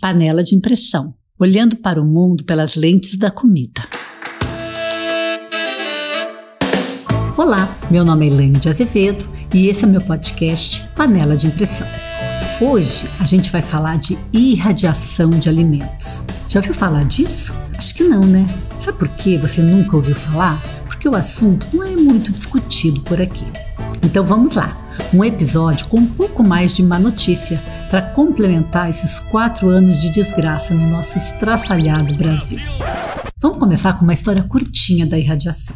Panela de Impressão Olhando para o mundo pelas lentes da comida. Olá, meu nome é Elaine de Azevedo e esse é meu podcast Panela de Impressão. Hoje a gente vai falar de irradiação de alimentos. Já ouviu falar disso? Acho que não, né? Sabe por que você nunca ouviu falar? Porque o assunto não é muito discutido por aqui. Então vamos lá um episódio com um pouco mais de má notícia para complementar esses quatro anos de desgraça no nosso estraçalhado Brasil. Vamos começar com uma história curtinha da irradiação.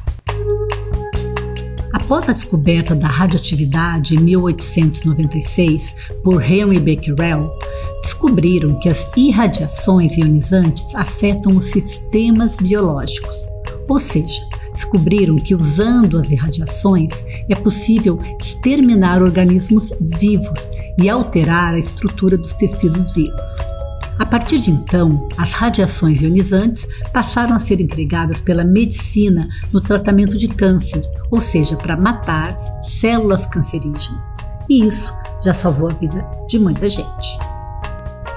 Após a descoberta da radioatividade em 1896 por Henry Becquerel, descobriram que as irradiações ionizantes afetam os sistemas biológicos, ou seja, descobriram que usando as irradiações é possível exterminar organismos vivos e alterar a estrutura dos tecidos vivos. A partir de então, as radiações ionizantes passaram a ser empregadas pela medicina no tratamento de câncer, ou seja, para matar células cancerígenas. E isso já salvou a vida de muita gente.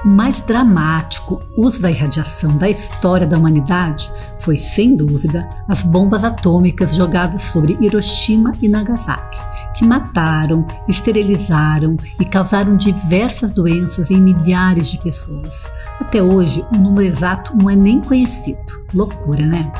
Mais dramático uso da irradiação da história da humanidade foi, sem dúvida, as bombas atômicas jogadas sobre Hiroshima e Nagasaki, que mataram, esterilizaram e causaram diversas doenças em milhares de pessoas. Até hoje, o número exato não é nem conhecido. Loucura, né?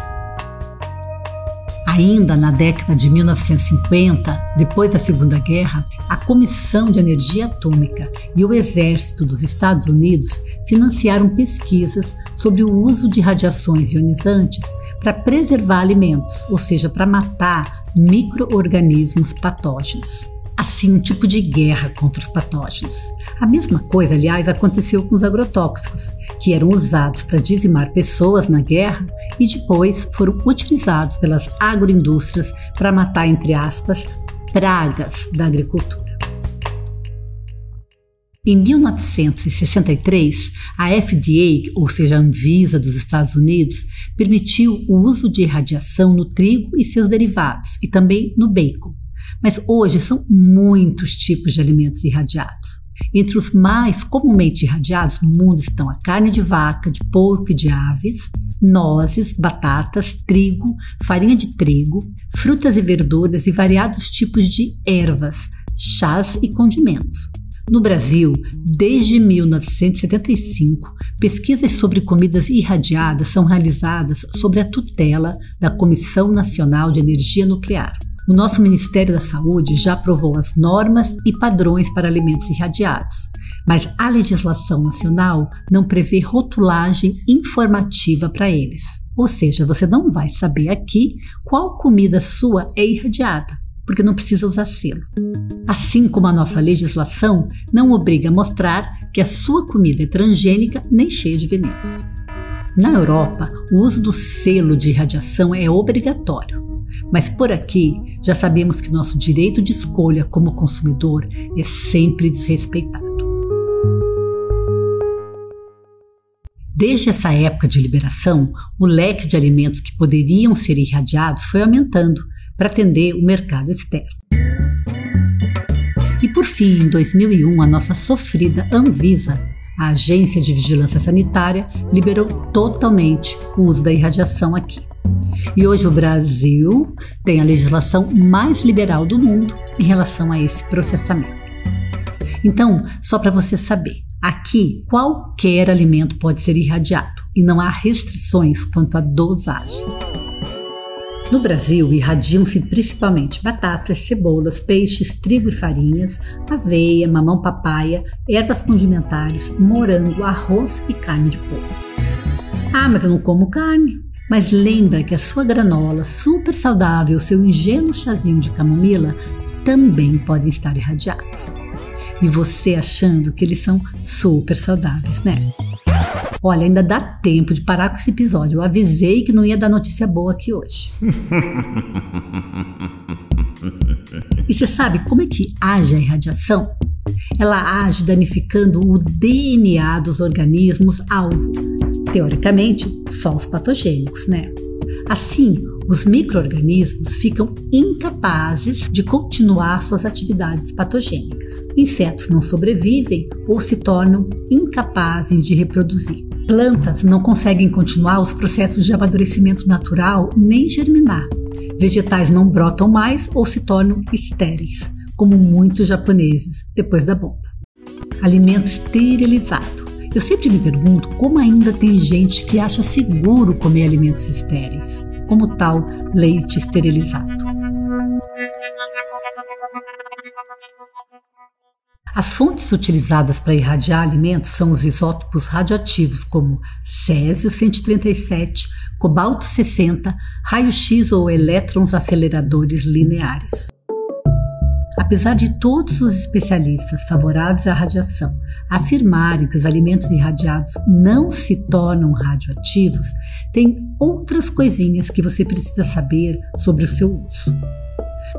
Ainda na década de 1950, depois da Segunda Guerra, a Comissão de Energia Atômica e o Exército dos Estados Unidos financiaram pesquisas sobre o uso de radiações ionizantes para preservar alimentos, ou seja, para matar microorganismos patógenos assim um tipo de guerra contra os patógenos. A mesma coisa, aliás, aconteceu com os agrotóxicos, que eram usados para dizimar pessoas na guerra e depois foram utilizados pelas agroindústrias para matar, entre aspas, pragas da agricultura. Em 1963, a FDA, ou seja, a Anvisa dos Estados Unidos, permitiu o uso de radiação no trigo e seus derivados e também no bacon. Mas hoje são muitos tipos de alimentos irradiados. Entre os mais comumente irradiados no mundo estão a carne de vaca, de porco e de aves, nozes, batatas, trigo, farinha de trigo, frutas e verduras e variados tipos de ervas, chás e condimentos. No Brasil, desde 1975, pesquisas sobre comidas irradiadas são realizadas sob a tutela da Comissão Nacional de Energia Nuclear. O nosso Ministério da Saúde já aprovou as normas e padrões para alimentos irradiados, mas a legislação nacional não prevê rotulagem informativa para eles. Ou seja, você não vai saber aqui qual comida sua é irradiada, porque não precisa usar selo. Assim como a nossa legislação não obriga a mostrar que a sua comida é transgênica nem cheia de venenos. Na Europa, o uso do selo de irradiação é obrigatório. Mas por aqui já sabemos que nosso direito de escolha como consumidor é sempre desrespeitado. Desde essa época de liberação, o leque de alimentos que poderiam ser irradiados foi aumentando para atender o mercado externo. E por fim, em 2001, a nossa sofrida Anvisa, a Agência de Vigilância Sanitária, liberou totalmente o uso da irradiação aqui. E hoje o Brasil tem a legislação mais liberal do mundo em relação a esse processamento. Então, só para você saber, aqui qualquer alimento pode ser irradiado e não há restrições quanto à dosagem. No Brasil, irradiam-se principalmente batatas, cebolas, peixes, trigo e farinhas, aveia, mamão papaya, ervas condimentares, morango, arroz e carne de porco. Ah, mas eu não como carne. Mas lembra que a sua granola super saudável, seu ingênuo chazinho de camomila também podem estar irradiados. E você achando que eles são super saudáveis, né? Olha, ainda dá tempo de parar com esse episódio. Eu avisei que não ia dar notícia boa aqui hoje. e você sabe como é que age a irradiação? Ela age danificando o DNA dos organismos alvo teoricamente, só os patogênicos, né? Assim, os microorganismos ficam incapazes de continuar suas atividades patogênicas. Insetos não sobrevivem ou se tornam incapazes de reproduzir. Plantas não conseguem continuar os processos de amadurecimento natural nem germinar. Vegetais não brotam mais ou se tornam estéreis, como muitos japoneses depois da bomba. Alimento esterilizado. Eu sempre me pergunto como ainda tem gente que acha seguro comer alimentos estéreis como tal leite esterilizado. As fontes utilizadas para irradiar alimentos são os isótopos radioativos como césio 137, cobalto 60, raio-x ou elétrons aceleradores lineares. Apesar de todos os especialistas favoráveis à radiação afirmarem que os alimentos irradiados não se tornam radioativos, tem outras coisinhas que você precisa saber sobre o seu uso.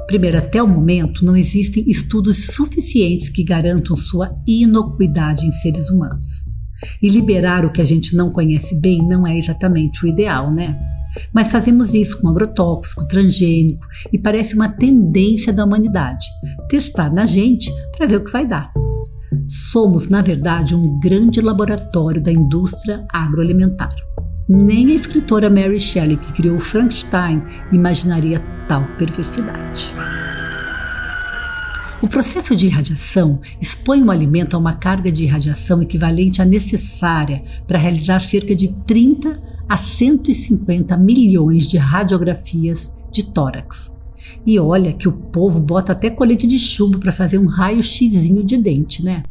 Primeiro, até o momento, não existem estudos suficientes que garantam sua inocuidade em seres humanos. E liberar o que a gente não conhece bem não é exatamente o ideal, né? Mas fazemos isso com agrotóxico, transgênico e parece uma tendência da humanidade testar na gente para ver o que vai dar. Somos, na verdade, um grande laboratório da indústria agroalimentar. Nem a escritora Mary Shelley, que criou Frankenstein, imaginaria tal perversidade. O processo de irradiação expõe o alimento a uma carga de irradiação equivalente à necessária para realizar cerca de 30 a 150 milhões de radiografias de tórax. E olha que o povo bota até colete de chumbo para fazer um raio xizinho de dente, né?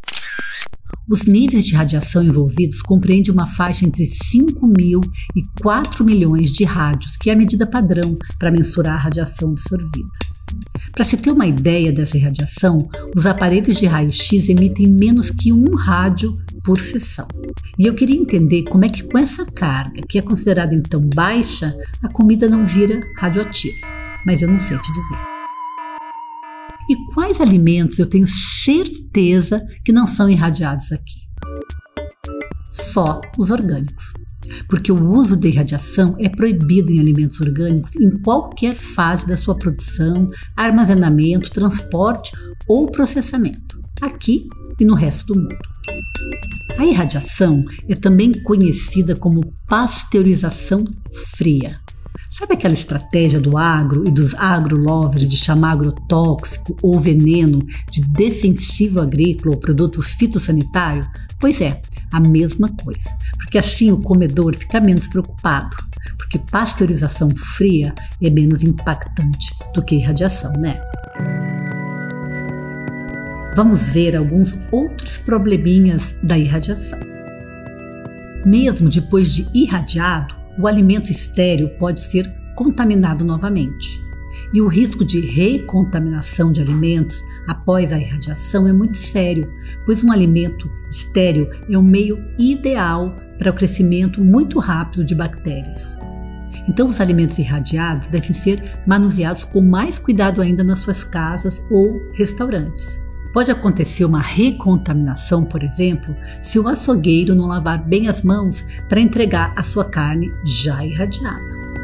Os níveis de radiação envolvidos compreendem uma faixa entre 5 mil e 4 milhões de rádios, que é a medida padrão para mensurar a radiação absorvida. Para se ter uma ideia dessa radiação, os aparelhos de raio-x emitem menos que um rádio por sessão. E eu queria entender como é que com essa carga, que é considerada então baixa, a comida não vira radioativa. Mas eu não sei te dizer. E quais alimentos eu tenho certeza que não são irradiados aqui? Só os orgânicos. Porque o uso de irradiação é proibido em alimentos orgânicos em qualquer fase da sua produção, armazenamento, transporte ou processamento, aqui e no resto do mundo. A irradiação é também conhecida como pasteurização fria. Sabe aquela estratégia do agro e dos agrolovers de chamar agrotóxico ou veneno de defensivo agrícola ou produto fitossanitário? Pois é, a mesma coisa, porque assim o comedor fica menos preocupado, porque pasteurização fria é menos impactante do que irradiação, né? Vamos ver alguns outros probleminhas da irradiação. Mesmo depois de irradiado, o alimento estéreo pode ser contaminado novamente. E o risco de recontaminação de alimentos após a irradiação é muito sério, pois um alimento estéreo é o meio ideal para o crescimento muito rápido de bactérias. Então, os alimentos irradiados devem ser manuseados com mais cuidado ainda nas suas casas ou restaurantes. Pode acontecer uma recontaminação, por exemplo, se o açougueiro não lavar bem as mãos para entregar a sua carne já irradiada.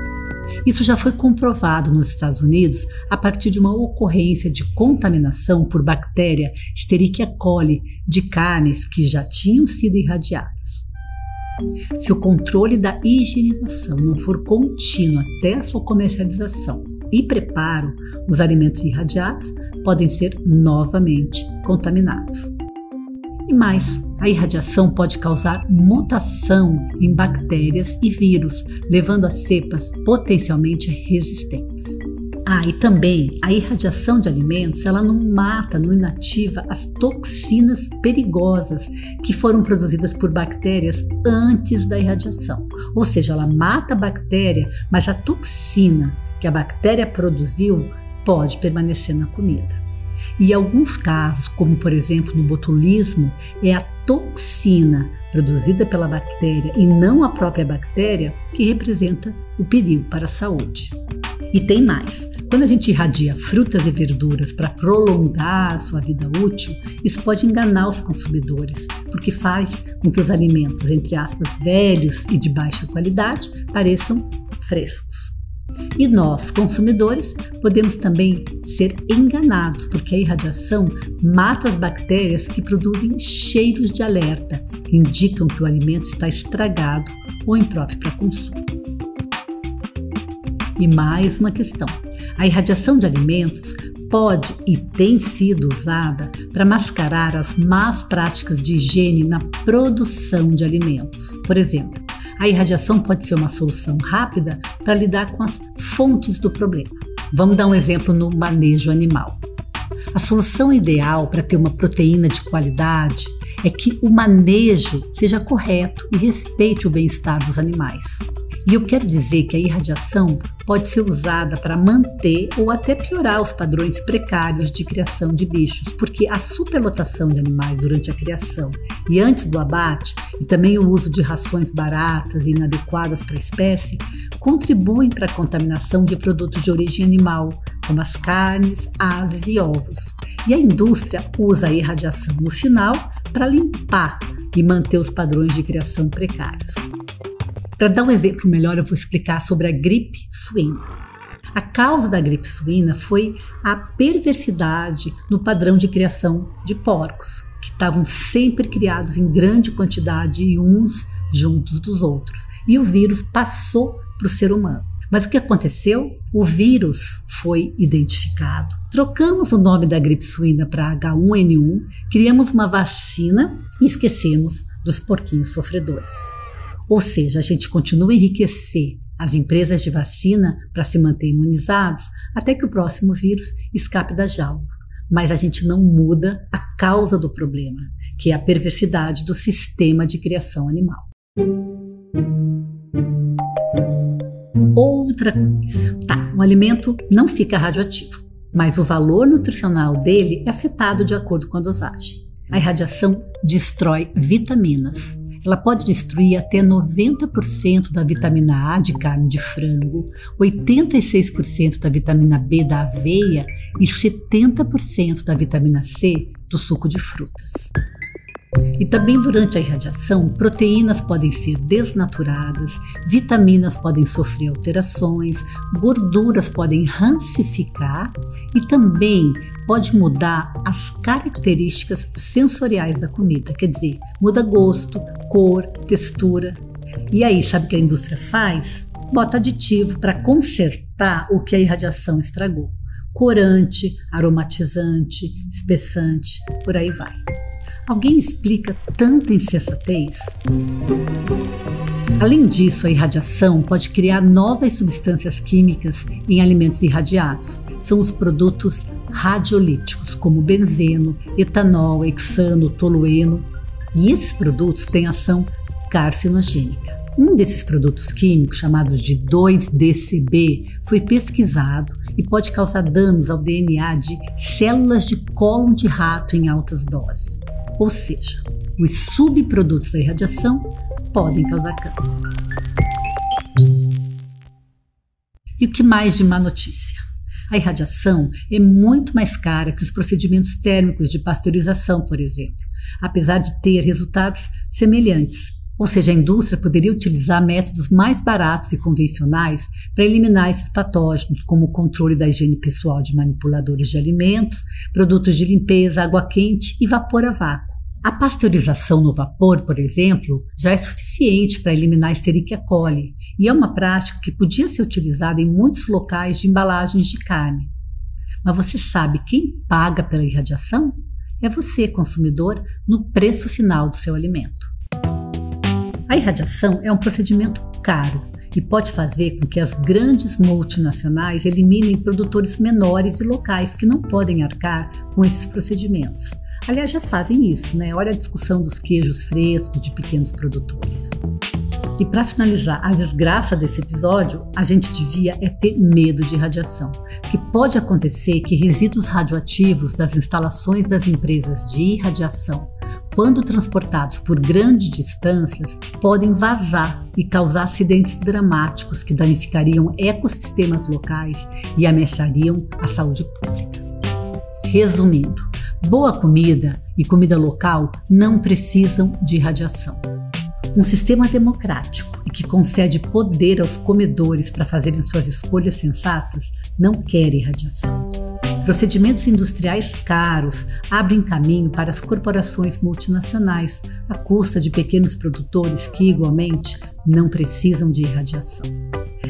Isso já foi comprovado nos Estados Unidos a partir de uma ocorrência de contaminação por bactéria Escherichia coli de carnes que já tinham sido irradiadas. Se o controle da higienização não for contínuo até a sua comercialização e preparo, os alimentos irradiados podem ser novamente contaminados. E mais, a irradiação pode causar mutação em bactérias e vírus, levando a cepas potencialmente resistentes. Ah, e também a irradiação de alimentos, ela não mata, não inativa as toxinas perigosas que foram produzidas por bactérias antes da irradiação. Ou seja, ela mata a bactéria, mas a toxina que a bactéria produziu pode permanecer na comida. E alguns casos, como por exemplo no botulismo, é a toxina produzida pela bactéria e não a própria bactéria que representa o perigo para a saúde. E tem mais. Quando a gente irradia frutas e verduras para prolongar a sua vida útil, isso pode enganar os consumidores, porque faz com que os alimentos, entre aspas, velhos e de baixa qualidade, pareçam frescos. E nós, consumidores, podemos também ser enganados, porque a irradiação mata as bactérias que produzem cheiros de alerta, que indicam que o alimento está estragado ou impróprio para consumo. E mais uma questão: a irradiação de alimentos pode e tem sido usada para mascarar as más práticas de higiene na produção de alimentos. Por exemplo, a irradiação pode ser uma solução rápida para lidar com as fontes do problema. Vamos dar um exemplo no manejo animal. A solução ideal para ter uma proteína de qualidade é que o manejo seja correto e respeite o bem-estar dos animais. E eu quero dizer que a irradiação pode ser usada para manter ou até piorar os padrões precários de criação de bichos, porque a superlotação de animais durante a criação e antes do abate, e também o uso de rações baratas e inadequadas para a espécie, contribuem para a contaminação de produtos de origem animal, como as carnes, aves e ovos. E a indústria usa a irradiação no final para limpar e manter os padrões de criação precários. Para dar um exemplo melhor, eu vou explicar sobre a gripe suína. A causa da gripe suína foi a perversidade no padrão de criação de porcos, que estavam sempre criados em grande quantidade e uns juntos dos outros. E o vírus passou para o ser humano. Mas o que aconteceu? O vírus foi identificado. Trocamos o nome da gripe suína para H1N1, criamos uma vacina e esquecemos dos porquinhos sofredores. Ou seja, a gente continua a enriquecer as empresas de vacina para se manter imunizados até que o próximo vírus escape da jaula. Mas a gente não muda a causa do problema, que é a perversidade do sistema de criação animal. Outra coisa. Tá, um alimento não fica radioativo, mas o valor nutricional dele é afetado de acordo com a dosagem. A irradiação destrói vitaminas, ela pode destruir até 90% da vitamina A de carne de frango, 86% da vitamina B da aveia e 70% da vitamina C do suco de frutas. E também durante a irradiação, proteínas podem ser desnaturadas, vitaminas podem sofrer alterações, gorduras podem rancificar e também pode mudar as características sensoriais da comida, quer dizer, muda gosto, cor, textura. E aí, sabe o que a indústria faz? Bota aditivo para consertar o que a irradiação estragou. Corante, aromatizante, espessante, por aí vai. Alguém explica tanta insensatez? Além disso, a irradiação pode criar novas substâncias químicas em alimentos irradiados. São os produtos radiolíticos, como benzeno, etanol, hexano, tolueno. E esses produtos têm ação carcinogênica. Um desses produtos químicos, chamados de 2-DCB, foi pesquisado e pode causar danos ao DNA de células de cólon de rato em altas doses. Ou seja, os subprodutos da irradiação podem causar câncer. E o que mais de má notícia? A irradiação é muito mais cara que os procedimentos térmicos de pasteurização, por exemplo, apesar de ter resultados semelhantes. Ou seja, a indústria poderia utilizar métodos mais baratos e convencionais para eliminar esses patógenos, como o controle da higiene pessoal de manipuladores de alimentos, produtos de limpeza, água quente e vapor a vácuo. A pasteurização no vapor, por exemplo, já é suficiente para eliminar a Escherichia coli e é uma prática que podia ser utilizada em muitos locais de embalagens de carne. Mas você sabe quem paga pela irradiação? É você, consumidor, no preço final do seu alimento. A irradiação é um procedimento caro e pode fazer com que as grandes multinacionais eliminem produtores menores e locais que não podem arcar com esses procedimentos. Aliás, já fazem isso, né? Olha a discussão dos queijos frescos de pequenos produtores. E para finalizar a desgraça desse episódio, a gente devia é ter medo de radiação, porque pode acontecer que resíduos radioativos das instalações das empresas de irradiação, quando transportados por grandes distâncias, podem vazar e causar acidentes dramáticos que danificariam ecossistemas locais e ameaçariam a saúde pública. Resumindo, Boa comida e comida local não precisam de radiação. Um sistema democrático e que concede poder aos comedores para fazerem suas escolhas sensatas não quer irradiação. Procedimentos industriais caros abrem caminho para as corporações multinacionais, à custa de pequenos produtores que, igualmente, não precisam de irradiação.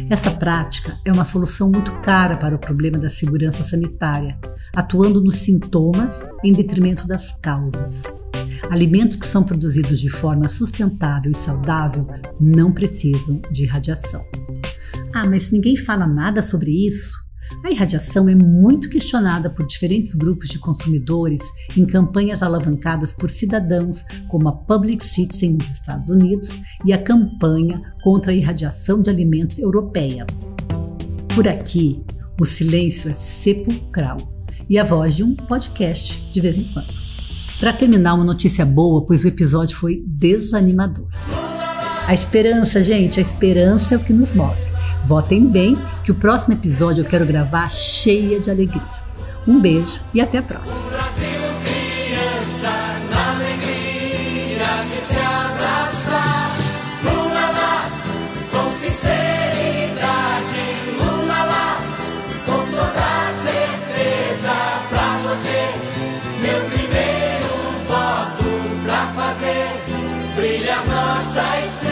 Essa prática é uma solução muito cara para o problema da segurança sanitária, atuando nos sintomas em detrimento das causas. Alimentos que são produzidos de forma sustentável e saudável não precisam de radiação. Ah, mas ninguém fala nada sobre isso? A irradiação é muito questionada por diferentes grupos de consumidores em campanhas alavancadas por cidadãos, como a Public Citizen nos Estados Unidos e a campanha contra a irradiação de alimentos europeia. Por aqui, o silêncio é sepulcral e a voz de um podcast de vez em quando. Para terminar, uma notícia boa, pois o episódio foi desanimador. A esperança, gente, a esperança é o que nos move. Votem bem, que o próximo episódio eu quero gravar cheia de alegria. Um beijo e até a próxima. Nossa